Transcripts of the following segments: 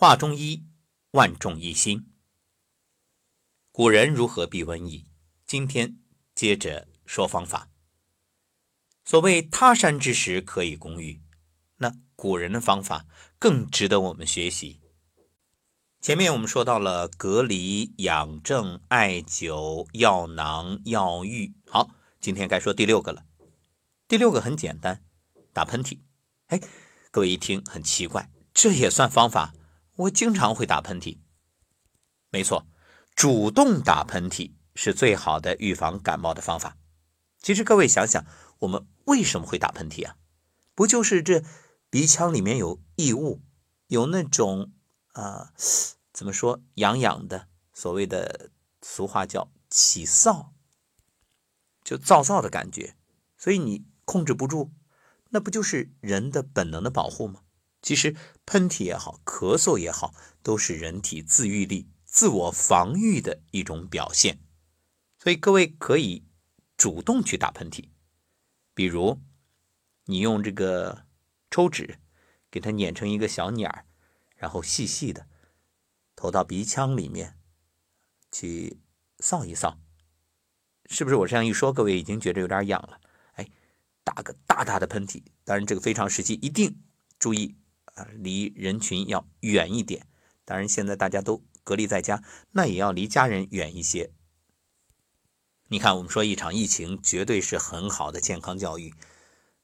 话中医，万众一心。古人如何避瘟疫？今天接着说方法。所谓他山之石，可以攻玉。那古人的方法更值得我们学习。前面我们说到了隔离、养正、艾灸、药囊、药浴。好，今天该说第六个了。第六个很简单，打喷嚏。哎，各位一听很奇怪，这也算方法？我经常会打喷嚏，没错，主动打喷嚏是最好的预防感冒的方法。其实各位想想，我们为什么会打喷嚏啊？不就是这鼻腔里面有异物，有那种啊，怎么说痒痒的，所谓的俗话叫起臊，就燥燥的感觉，所以你控制不住，那不就是人的本能的保护吗？其实喷嚏也好，咳嗽也好，都是人体自愈力、自我防御的一种表现。所以各位可以主动去打喷嚏，比如你用这个抽纸给它碾成一个小捻儿，然后细细的投到鼻腔里面去扫一扫，是不是？我这样一说，各位已经觉得有点痒了。哎，打个大大的喷嚏，当然这个非常实际，一定注意。离人群要远一点，当然现在大家都隔离在家，那也要离家人远一些。你看，我们说一场疫情绝对是很好的健康教育，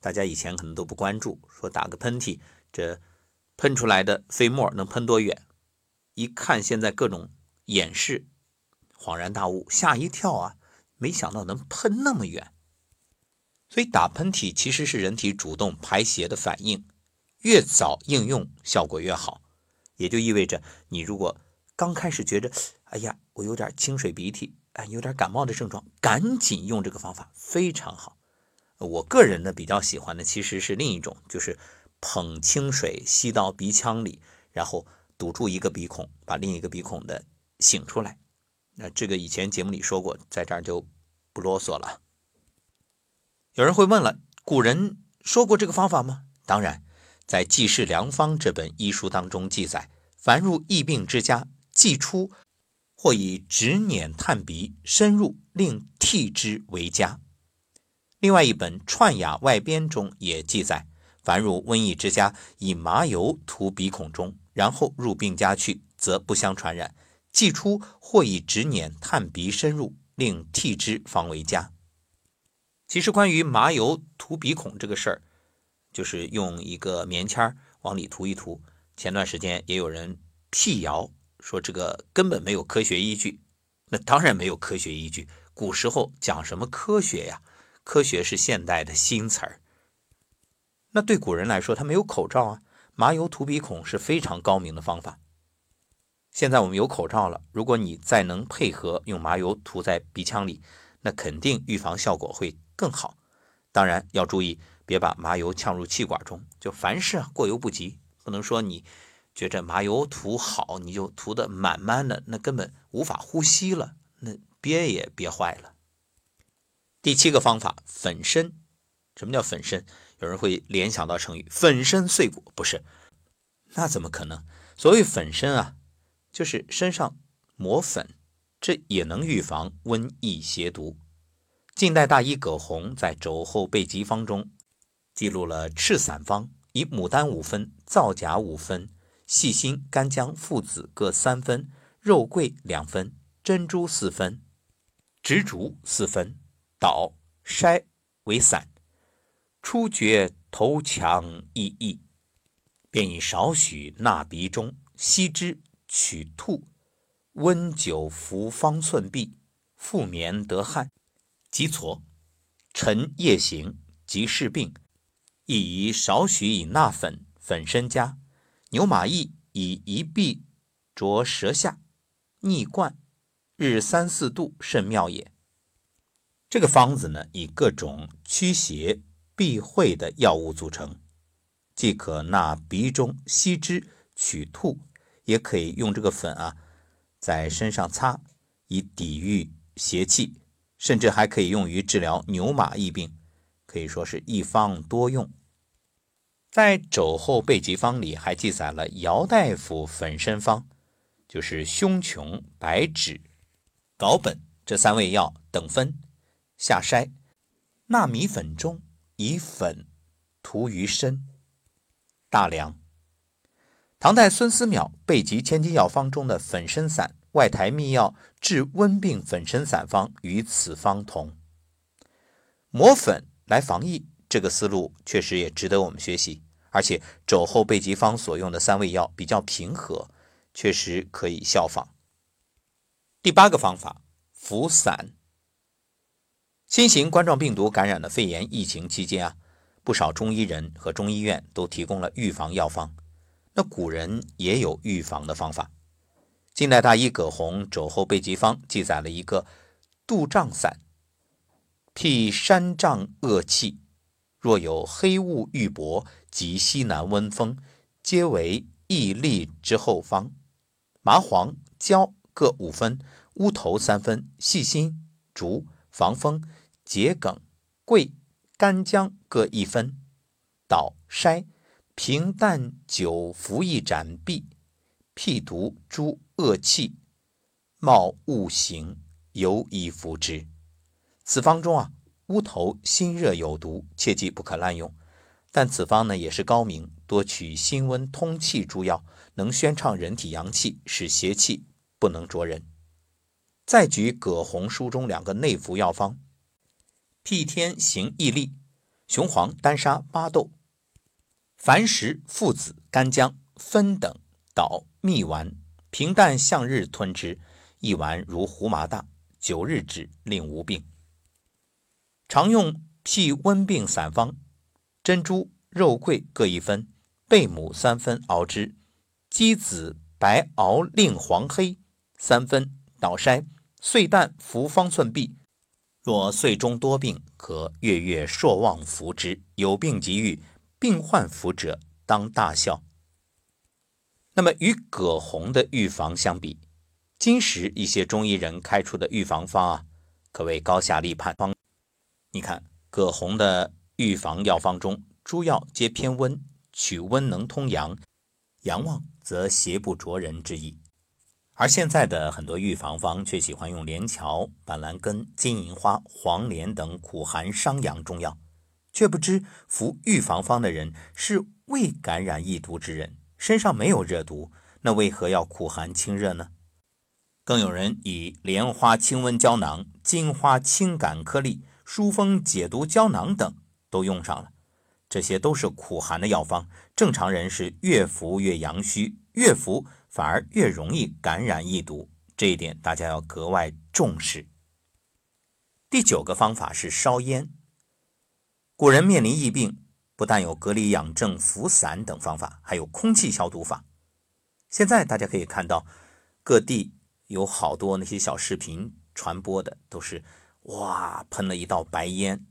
大家以前可能都不关注，说打个喷嚏，这喷出来的飞沫能喷多远？一看现在各种演示，恍然大悟，吓一跳啊！没想到能喷那么远。所以打喷嚏其实是人体主动排邪的反应。越早应用效果越好，也就意味着你如果刚开始觉着，哎呀，我有点清水鼻涕，哎，有点感冒的症状，赶紧用这个方法非常好。我个人呢比较喜欢的其实是另一种，就是捧清水吸到鼻腔里，然后堵住一个鼻孔，把另一个鼻孔的擤出来。那这个以前节目里说过，在这儿就不啰嗦了。有人会问了，古人说过这个方法吗？当然。在《济世良方》这本医书当中记载，凡入疫病之家，既出，或以指捻探鼻，深入令涕之为佳。另外一本《串雅外编》中也记载，凡入瘟疫之家，以麻油涂鼻孔中，然后入病家去，则不相传染。既出，或以指捻探鼻，深入令涕之方为佳。其实关于麻油涂鼻孔这个事儿。就是用一个棉签往里涂一涂。前段时间也有人辟谣说这个根本没有科学依据，那当然没有科学依据。古时候讲什么科学呀？科学是现代的新词儿。那对古人来说，他没有口罩啊，麻油涂鼻孔是非常高明的方法。现在我们有口罩了，如果你再能配合用麻油涂在鼻腔里，那肯定预防效果会更好。当然要注意。别把麻油呛入气管中，就凡事啊过犹不及，不能说你觉着麻油涂好，你就涂得满满的，那根本无法呼吸了，那憋也憋坏了。第七个方法，粉身。什么叫粉身？有人会联想到成语“粉身碎骨”，不是？那怎么可能？所谓粉身啊，就是身上抹粉，这也能预防瘟疫邪毒。近代大医葛洪在《肘后备急方》中。记录了赤散方，以牡丹五分、皂荚五分、细辛、干姜、附子各三分、肉桂两分、珍珠四分、植竹四分，捣筛为散，初觉头强易易，便以少许纳鼻中，吸之取吐，温酒服方寸闭，复眠得汗，即痤。晨夜行，即是病。亦宜少许以纳粉粉身加牛马益以一臂着舌下逆灌日三四度甚妙也。这个方子呢，以各种驱邪避秽的药物组成，既可纳鼻中吸之取吐，也可以用这个粉啊在身上擦，以抵御邪气，甚至还可以用于治疗牛马疫病，可以说是一方多用。在《肘后备急方》里还记载了姚大夫粉参方，就是胸琼、白芷、藁本这三味药等分，下筛，纳米粉中，以粉涂于身，大凉。唐代孙思邈《备急千金药方》中的粉参散，外台秘药治温病粉参散方与此方同。磨粉来防疫，这个思路确实也值得我们学习。而且肘后备急方所用的三味药比较平和，确实可以效仿。第八个方法，服散。新型冠状病毒感染的肺炎疫情期间啊，不少中医人和中医院都提供了预防药方。那古人也有预防的方法。近代大医葛洪《肘后备急方》记载了一个杜胀散，辟山瘴恶气，若有黑雾郁薄及西南温风，皆为益痢之后方。麻黄、焦各五分，乌头三分，细辛、竹、防风、桔梗、桂、干姜各一分，捣筛。平淡酒服一盏毕，辟毒诸恶气，冒物行，尤宜服之。此方中啊，乌头辛热有毒，切记不可滥用。但此方呢也是高明，多取辛温通气诸药，能宣畅人体阳气，使邪气不能着人。再举葛洪书中两个内服药方：辟天行益力，雄黄、丹砂、巴豆。矾石、附子、干姜分等捣蜜丸，平淡向日吞之。一丸如胡麻大，九日止，令无病。常用辟温病散方：珍珠、肉桂各一分，贝母三分，熬之。鸡子、白熬令黄黑三分，捣筛，碎蛋服方寸匕。若岁中多病，可月月朔望服之。有病即愈。病患服者当大笑。那么与葛洪的预防相比，今时一些中医人开出的预防方啊，可谓高下立判。方，你看葛洪的预防药方中，诸药皆偏温，取温能通阳，阳旺则邪不着人之意。而现在的很多预防方却喜欢用连翘、板蓝根、金银花、黄连等苦寒伤阳中药。却不知服预防方的人是未感染疫毒之人，身上没有热毒，那为何要苦寒清热呢？更有人以莲花清温胶囊、金花清感颗粒、疏风解毒胶囊等都用上了，这些都是苦寒的药方。正常人是越服越阳虚，越服反而越容易感染疫毒，这一点大家要格外重视。第九个方法是烧烟。古人面临疫病，不但有隔离养正、服散等方法，还有空气消毒法。现在大家可以看到，各地有好多那些小视频传播的，都是哇喷了一道白烟。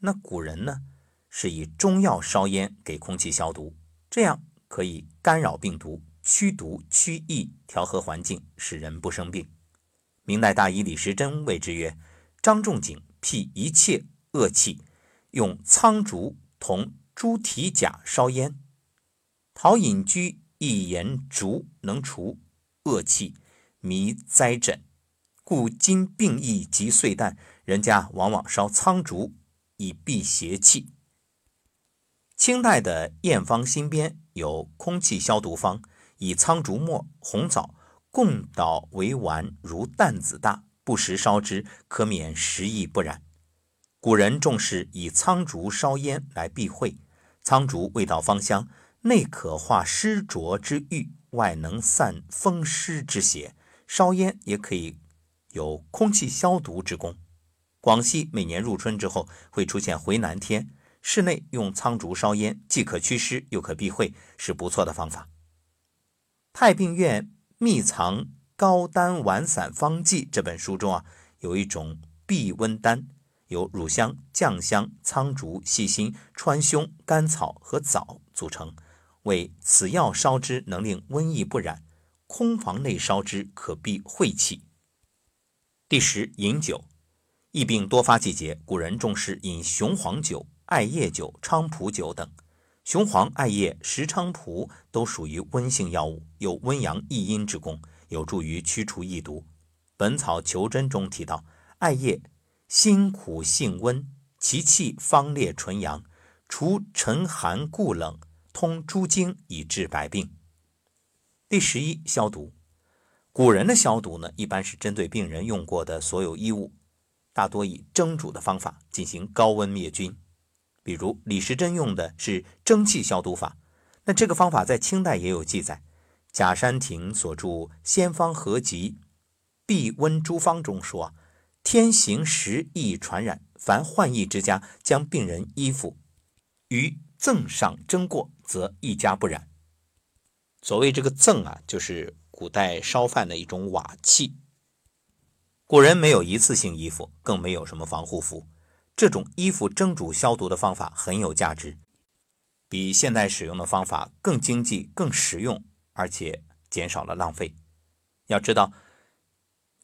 那古人呢，是以中药烧烟给空气消毒，这样可以干扰病毒、驱毒、驱疫、调和环境，使人不生病。明代大医李时珍谓之曰：“张仲景辟一切恶气。”用苍竹同猪蹄甲烧烟，陶隐居一言竹能除恶气、迷灾疹，故今病疫及岁旦，人家往往烧苍竹以避邪气。清代的《验方新编》有空气消毒方，以苍竹末、红枣共捣为丸，如担子大，不时烧之，可免食疫不染。古人重视以苍竹烧烟来避讳，苍竹味道芳香，内可化湿浊之郁，外能散风湿之邪，烧烟也可以有空气消毒之功。广西每年入春之后会出现回南天，室内用苍竹烧烟，既可祛湿又可避讳，是不错的方法。太病院秘藏高丹丸散方剂这本书中啊，有一种避温丹。由乳香、酱香、苍竹、细辛、川芎、甘草和枣组成，为此药烧之能令瘟疫不染，空房内烧之可避晦气。第十，饮酒，疫病多发季节，古人重视饮雄黄酒、艾叶酒、菖蒲酒等。雄黄、艾叶、石菖蒲都属于温性药物，有温阳益阴之功，有助于驱除疫毒。《本草求真》中提到，艾叶辛苦性温，其气方烈纯阳，除沉寒固冷，通诸经，以治百病。第十一，消毒。古人的消毒呢，一般是针对病人用过的所有衣物，大多以蒸煮的方法进行高温灭菌。比如李时珍用的是蒸汽消毒法，那这个方法在清代也有记载。贾山亭所著《仙方合集·避温诸方》中说：“天行时易传染，凡患疫之家，将病人衣服于甑上蒸过，则一家不染。”所谓这个甑啊，就是古代烧饭的一种瓦器。古人没有一次性衣服，更没有什么防护服。这种衣服蒸煮消毒的方法很有价值，比现代使用的方法更经济、更实用，而且减少了浪费。要知道，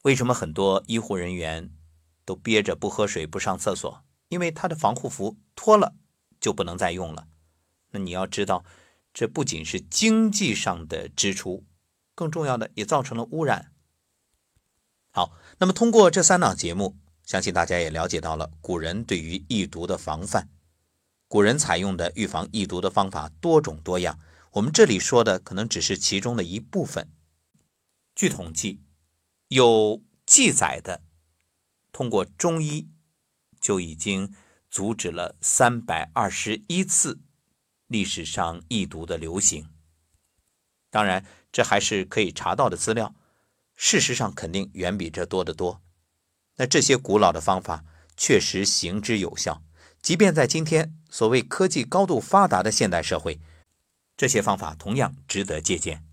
为什么很多医护人员都憋着不喝水、不上厕所？因为他的防护服脱了就不能再用了。那你要知道，这不仅是经济上的支出，更重要的也造成了污染。好，那么通过这三档节目。相信大家也了解到了古人对于疫毒的防范。古人采用的预防疫毒的方法多种多样，我们这里说的可能只是其中的一部分。据统计，有记载的通过中医就已经阻止了三百二十一次历史上疫毒的流行。当然，这还是可以查到的资料，事实上肯定远比这多得多。那这些古老的方法确实行之有效，即便在今天所谓科技高度发达的现代社会，这些方法同样值得借鉴。